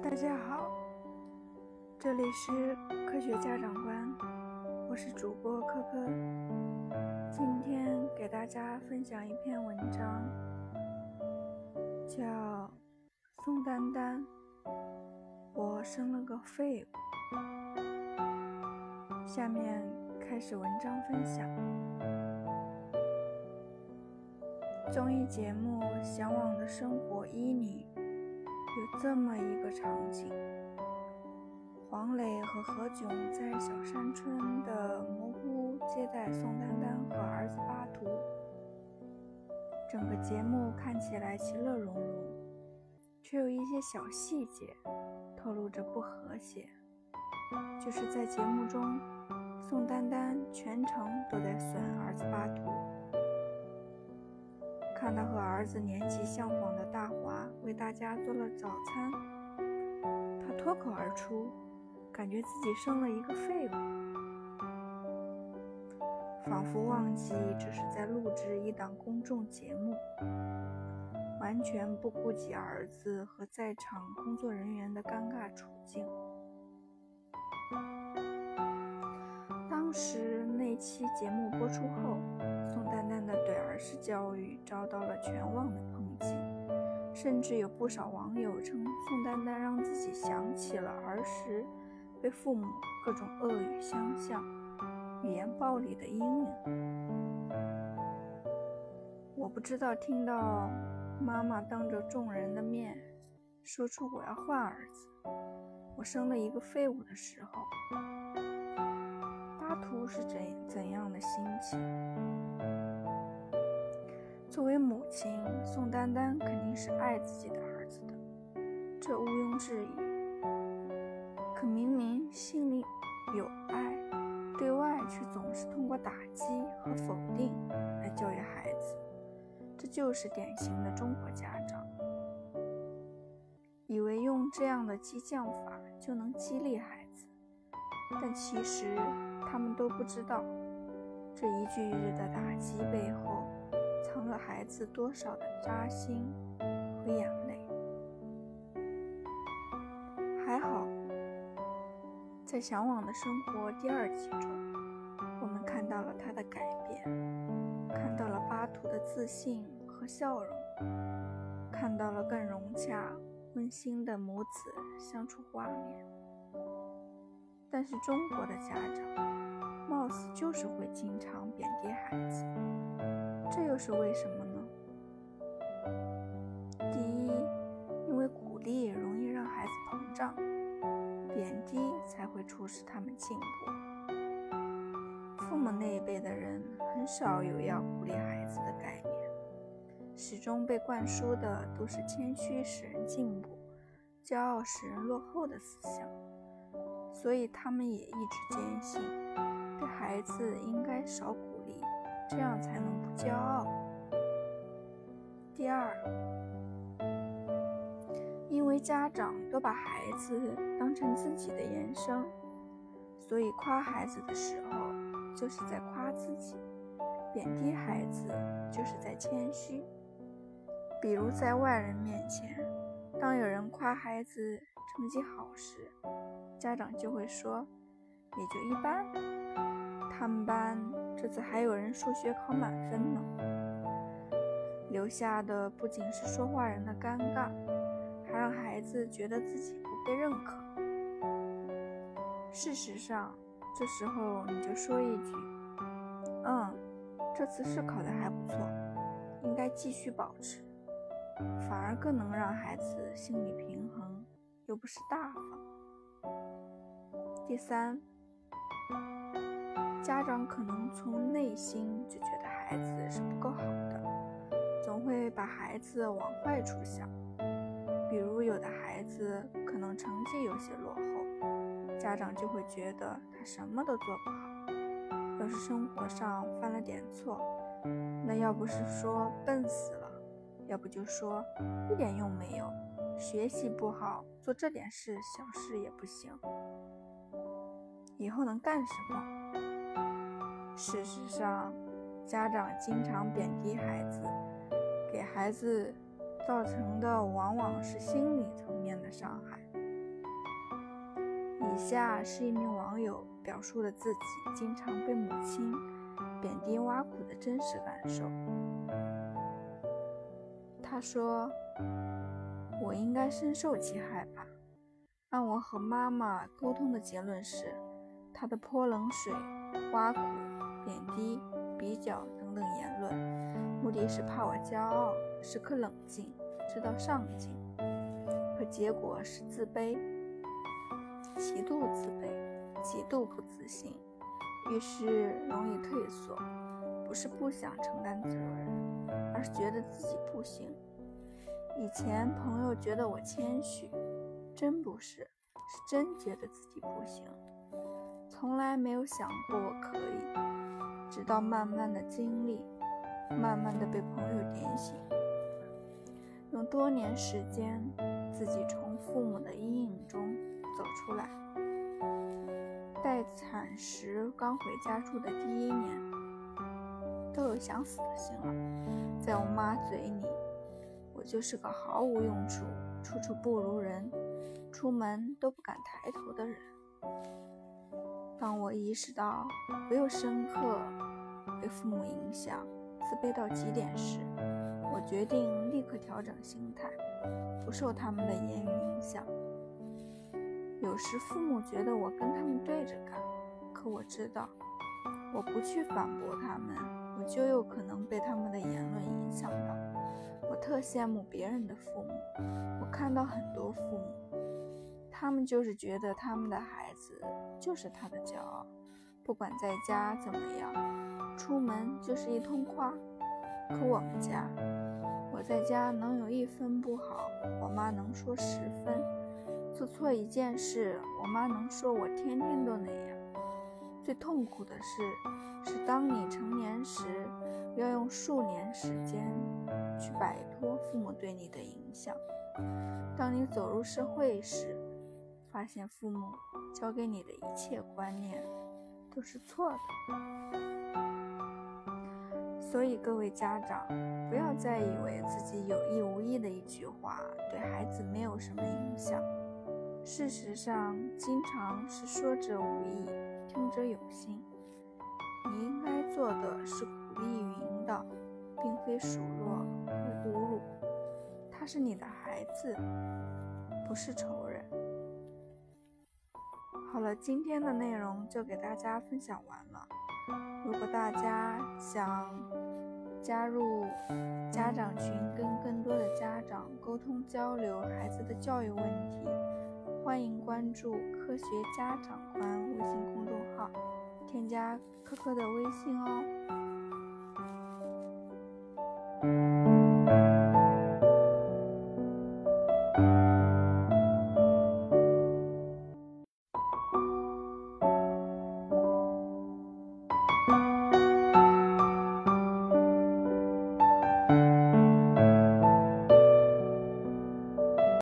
大家好，这里是科学家长官，我是主播科科。今天给大家分享一篇文章，叫《宋丹丹，我生了个废物》。下面开始文章分享。综艺节目《向往的生活一》里。有这么一个场景：黄磊和何炅在小山村的蘑菇屋接待宋丹丹和儿子巴图。整个节目看起来其乐融融，却有一些小细节透露着不和谐。就是在节目中，宋丹丹全程都在损儿子巴图。看到和儿子年纪相仿的大华为大家做了早餐，他脱口而出，感觉自己生了一个废物，仿佛忘记这是在录制一档公众节目，完全不顾及儿子和在场工作人员的尴尬处境。当时那期节目播出后，宋丹丹的对儿时教育遭到了全网的抨击，甚至有不少网友称宋丹丹让自己想起了儿时被父母各种恶语相向、语言暴力的阴影。我不知道听到妈妈当着众人的面说出我要换儿子，我生了一个废物的时候。巴图是怎怎样的心情？作为母亲，宋丹丹肯定是爱自己的儿子的，这毋庸置疑。可明明心里有爱，对外却总是通过打击和否定来教育孩子，这就是典型的中国家长，以为用这样的激将法就能激励孩子，但其实。他们都不知道，这一句句的打击背后，藏了孩子多少的扎心和眼泪。还好，在《向往的生活》第二季中，我们看到了他的改变，看到了巴图的自信和笑容，看到了更融洽、温馨的母子相处画面。但是中国的家长。貌似就是会经常贬低孩子，这又是为什么呢？第一，因为鼓励容易让孩子膨胀，贬低才会促使他们进步。父母那一辈的人很少有要鼓励孩子的概念，始终被灌输的都是谦虚使人进步，骄傲使人落后的思想，所以他们也一直坚信。对孩子应该少鼓励，这样才能不骄傲。第二，因为家长都把孩子当成自己的延伸，所以夸孩子的时候就是在夸自己，贬低孩子就是在谦虚。比如在外人面前，当有人夸孩子成绩好时，家长就会说。也就一般。他们班这次还有人数学考满分呢，留下的不仅是说话人的尴尬，还让孩子觉得自己不被认可。事实上，这时候你就说一句：“嗯，这次是考得还不错，应该继续保持。”反而更能让孩子心理平衡，又不失大方。第三。家长可能从内心就觉得孩子是不够好的，总会把孩子往坏处想。比如有的孩子可能成绩有些落后，家长就会觉得他什么都做不好。要是生活上犯了点错，那要不是说笨死，要不就说一点用没有，学习不好，做这点事小事也不行，以后能干什么？事实上，家长经常贬低孩子，给孩子造成的往往是心理层面的伤害。以下是一名网友表述了自己经常被母亲贬低挖苦的真实感受。他说：“我应该深受其害吧？按我和妈妈沟通的结论是，他的泼冷水、挖苦、贬低、比较等等言论，目的是怕我骄傲，时刻冷静，知道上进，可结果是自卑。”极度自卑，极度不自信，遇事容易退缩，不是不想承担责任，而是觉得自己不行。以前朋友觉得我谦虚，真不是，是真觉得自己不行，从来没有想过我可以。直到慢慢的经历，慢慢的被朋友点醒，用多年时间，自己从父母的阴影中。走出来。待产时刚回家住的第一年，都有想死的心了。在我妈嘴里，就是个毫无用处、处处不如人、出门都不敢抬头的人。当我意识到我又深刻被父母影响、自卑到极点时，我决定立刻调整心态，不受他们的言语影响。有时父母觉得我跟他们对着干，可我知道，我不去反驳他们，我就有可能被他们的言论影响到。我特羡慕别人的父母，我看到很多父母，他们就是觉得他们的孩子就是他的骄傲，不管在家怎么样，出门就是一通夸。可我们家，我在家能有一分不好，我妈能说十分。做错一件事，我妈能说我天天都那样。最痛苦的是，是当你成年时，要用数年时间去摆脱父母对你的影响。当你走入社会时，发现父母教给你的一切观念都是错的。所以，各位家长，不要再以为自己有意无意的一句话对孩子没有什么影响。事实上，经常是说者无意，听者有心。你应该做的是励与引导，并非数落和侮辱。他是你的孩子，不是仇人。好了，今天的内容就给大家分享完了。如果大家想加入家长群，跟更多的家长沟通交流孩子的教育问题。欢迎关注“科学家长观”微信公众号，添加科科的微信哦。thank you.